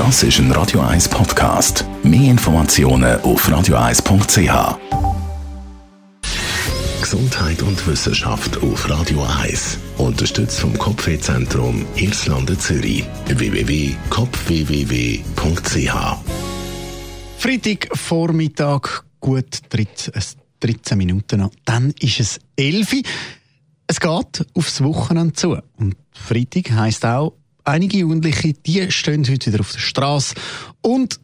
Das ist ein Radio 1 Podcast. Mehr Informationen auf radio1.ch. Gesundheit und Wissenschaft auf Radio 1. Unterstützt vom Kopfwehzentrum Irlande Zürich. www.kopfwww.ch Freitag Vormittag, gut 13, 13 Minuten noch. Dann ist es 11 Uhr. Es geht aufs Wochenende zu. Und Freitag heisst auch, einige Jugendliche, die stehen heute wieder auf der Straße und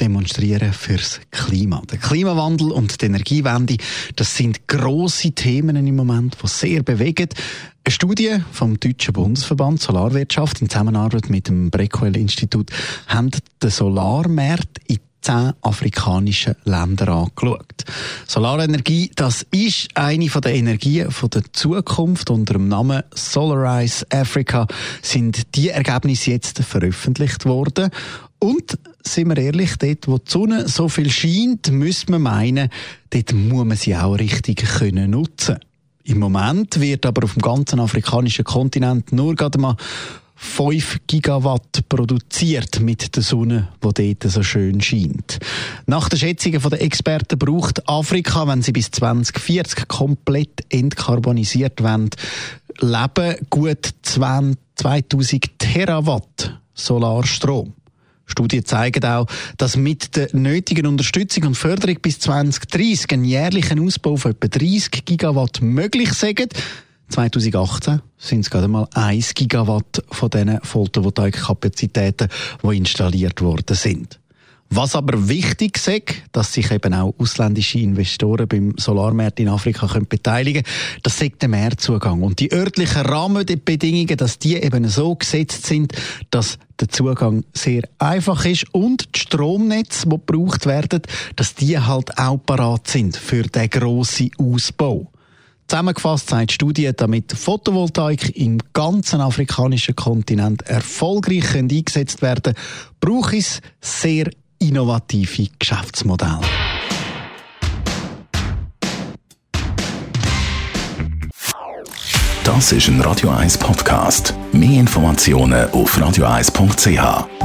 demonstrieren fürs Klima. Der Klimawandel und die Energiewende, das sind große Themen im Moment, die sehr bewegen. Eine Studie vom Deutschen Bundesverband Solarwirtschaft in Zusammenarbeit mit dem Brequel Institut haben den Solarmarkt in zehn afrikanischen Ländern angeschaut. Solarenergie, das ist eine der Energien der Zukunft. Unter dem Namen Solarize Africa sind die Ergebnisse jetzt veröffentlicht worden. Und sind wir ehrlich, dort, wo die Sonne so viel scheint, müssen wir meinen, dort muss man sie auch richtig können nutzen. Im Moment wird aber auf dem ganzen afrikanischen Kontinent nur gerade mal 5 Gigawatt produziert mit der Sonne, wo dort so schön scheint. Nach den Schätzungen der Experten braucht Afrika, wenn sie bis 2040 komplett entkarbonisiert werden, leben gut 2000 Terawatt Solarstrom. Studien zeigen auch, dass mit der nötigen Unterstützung und Förderung bis 2030 ein jährlicher Ausbau von etwa 30 Gigawatt möglich sei. 2018 sind es gerade mal 1 Gigawatt von diesen Photovoltaik-Kapazitäten, die installiert worden sind. Was aber wichtig ist, dass sich eben auch ausländische Investoren beim Solarmarkt in Afrika können beteiligen können, das sagt der Mehrzugang. Und die örtlichen Rahmenbedingungen, dass die eben so gesetzt sind, dass der Zugang sehr einfach ist und die Stromnetze, die gebraucht werden, dass die halt auch parat sind für den grossen Ausbau. Zusammengefasst sagt die Studie, damit Photovoltaik im ganzen afrikanischen Kontinent erfolgreich eingesetzt werden braucht es sehr innovative Geschäftsmodelle. Das ist ein Radio 1 Podcast. Mehr Informationen auf radio1.ch.